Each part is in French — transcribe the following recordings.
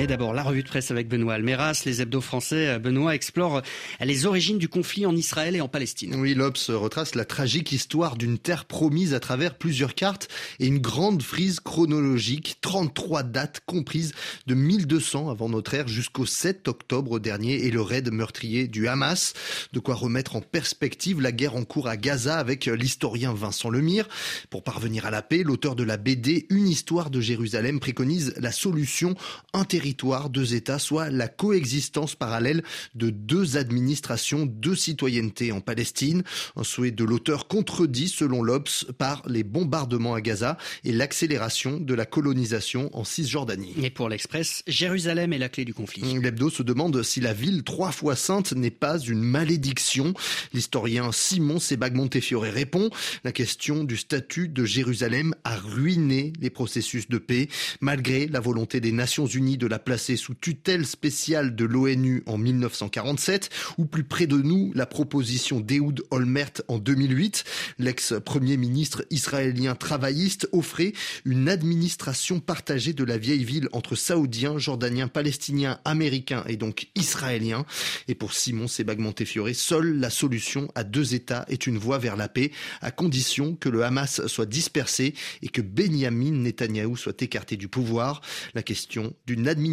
Mais d'abord, la revue de presse avec Benoît Almeras. Les hebdos français, Benoît, explore les origines du conflit en Israël et en Palestine. Oui, l'Obs retrace la tragique histoire d'une terre promise à travers plusieurs cartes et une grande frise chronologique. 33 dates comprises de 1200 avant notre ère jusqu'au 7 octobre dernier et le raid meurtrier du Hamas. De quoi remettre en perspective la guerre en cours à Gaza avec l'historien Vincent Lemire. Pour parvenir à la paix, l'auteur de la BD Une histoire de Jérusalem préconise la solution un territoire, deux États, soit la coexistence parallèle de deux administrations, deux citoyennetés en Palestine. Un souhait de l'auteur contredit, selon l'Obs, par les bombardements à Gaza et l'accélération de la colonisation en Cisjordanie. Et pour l'Express, Jérusalem est la clé du conflit. L'hebdo se demande si la ville trois fois sainte n'est pas une malédiction. L'historien Simon Sebag-Montefiore répond, la question du statut de Jérusalem a ruiné les processus de paix, malgré la volonté des Nations Unies de la placer sous tutelle spéciale de l'ONU en 1947, ou plus près de nous, la proposition d'Ehud Olmert en 2008. L'ex-premier ministre israélien travailliste offrait une administration partagée de la vieille ville entre saoudiens, jordaniens, palestiniens, américains et donc israéliens. Et pour Simon Sebag-Montefiore, seule la solution à deux États est une voie vers la paix, à condition que le Hamas soit dispersé et que Benjamin Netanyahou soit écarté du pouvoir. La question d'une administration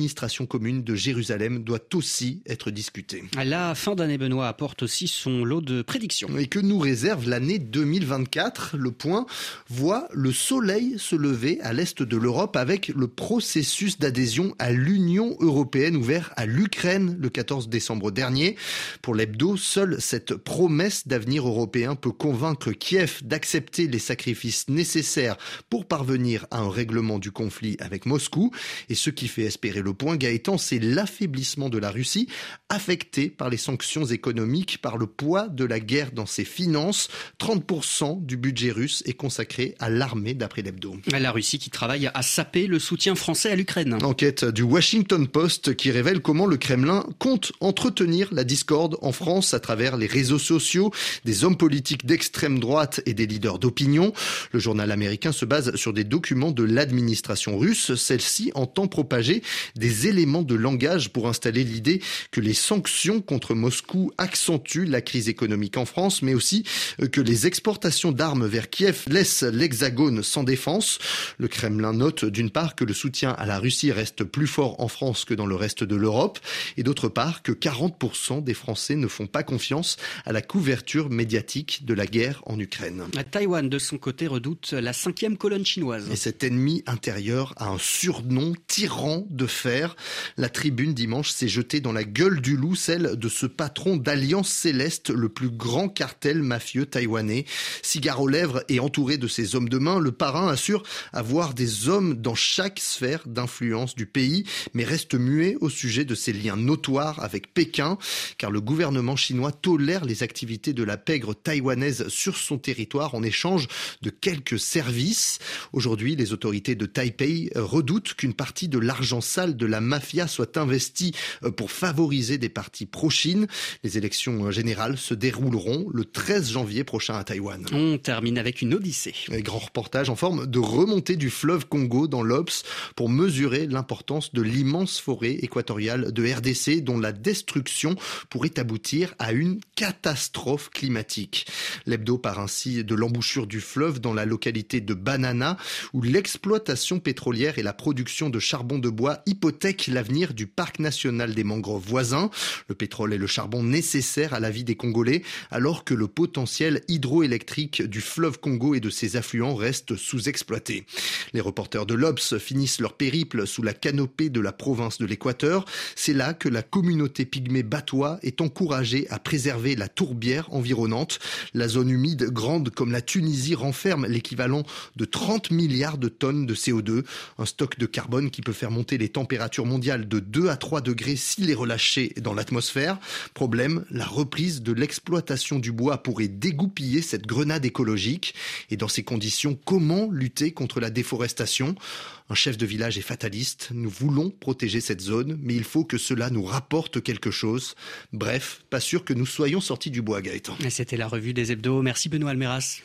commune de Jérusalem doit aussi être discutée. La fin d'année, Benoît, apporte aussi son lot de prédictions. Et que nous réserve l'année 2024 Le point voit le soleil se lever à l'est de l'Europe avec le processus d'adhésion à l'Union européenne ouvert à l'Ukraine le 14 décembre dernier. Pour l'hebdo, seule cette promesse d'avenir européen peut convaincre Kiev d'accepter les sacrifices nécessaires pour parvenir à un règlement du conflit avec Moscou. Et ce qui fait espérer le point, Gaëtan, c'est l'affaiblissement de la Russie, affectée par les sanctions économiques, par le poids de la guerre dans ses finances. 30% du budget russe est consacré à l'armée, d'après l'hebdo. La Russie qui travaille à saper le soutien français à l'Ukraine. Enquête du Washington Post qui révèle comment le Kremlin compte entretenir la discorde en France à travers les réseaux sociaux, des hommes politiques d'extrême droite et des leaders d'opinion. Le journal américain se base sur des documents de l'administration russe. Celle-ci entend propager des éléments de langage pour installer l'idée que les sanctions contre Moscou accentuent la crise économique en France, mais aussi euh, que les exportations d'armes vers Kiev laissent l'Hexagone sans défense. Le Kremlin note d'une part que le soutien à la Russie reste plus fort en France que dans le reste de l'Europe, et d'autre part que 40% des Français ne font pas confiance à la couverture médiatique de la guerre en Ukraine. Taïwan, de son côté, redoute la cinquième colonne chinoise. Et cet ennemi intérieur a un surnom tyran de La tribune dimanche s'est jetée dans la gueule du loup, celle de ce patron d'Alliance Céleste, le plus grand cartel mafieux taïwanais. Cigare aux lèvres et entouré de ses hommes de main, le parrain assure avoir des hommes dans chaque sphère d'influence du pays, mais reste muet au sujet de ses liens notoires avec Pékin, car le gouvernement chinois tolère les activités de la pègre taïwanaise sur son territoire en échange de quelques services. Aujourd'hui, les autorités de Taipei redoutent qu'une partie de l'argent sale de la mafia soit investie pour favoriser des partis pro-Chine. Les élections générales se dérouleront le 13 janvier prochain à Taïwan. On termine avec une odyssée. Un grand reportage en forme de remontée du fleuve Congo dans l'Obs pour mesurer l'importance de l'immense forêt équatoriale de RDC dont la destruction pourrait aboutir à une catastrophe climatique. L'hebdo part ainsi de l'embouchure du fleuve dans la localité de Banana où l'exploitation pétrolière et la production de charbon de bois hypothèquent l'avenir du parc national des mangroves voisins. Le pétrole et le charbon nécessaires à la vie des Congolais alors que le potentiel hydroélectrique du fleuve Congo et de ses affluents reste sous-exploité. Les reporters de l'Obs finissent leur périple sous la canopée de la province de l'Équateur. C'est là que la communauté pygmée batois est encouragée à préserver la tourbière environnante. La zone humide, grande comme la Tunisie, renferme l'équivalent de 30 milliards de tonnes de CO2, un stock de carbone qui peut faire monter les températures mondiales de 2 à 3 degrés s'il est relâché dans l'atmosphère. Problème, la reprise de l'exploitation du bois pourrait dégoupiller cette grenade écologique. Et dans ces conditions, comment lutter contre la déforestation? Un chef de village est fataliste. Nous voulons protéger cette zone, mais il faut que cela nous rapporte quelque chose. Bref, pas sûr que nous soyons sortis du bois, Gaëtan. C'était la revue des hebdos. Merci Benoît Almeras.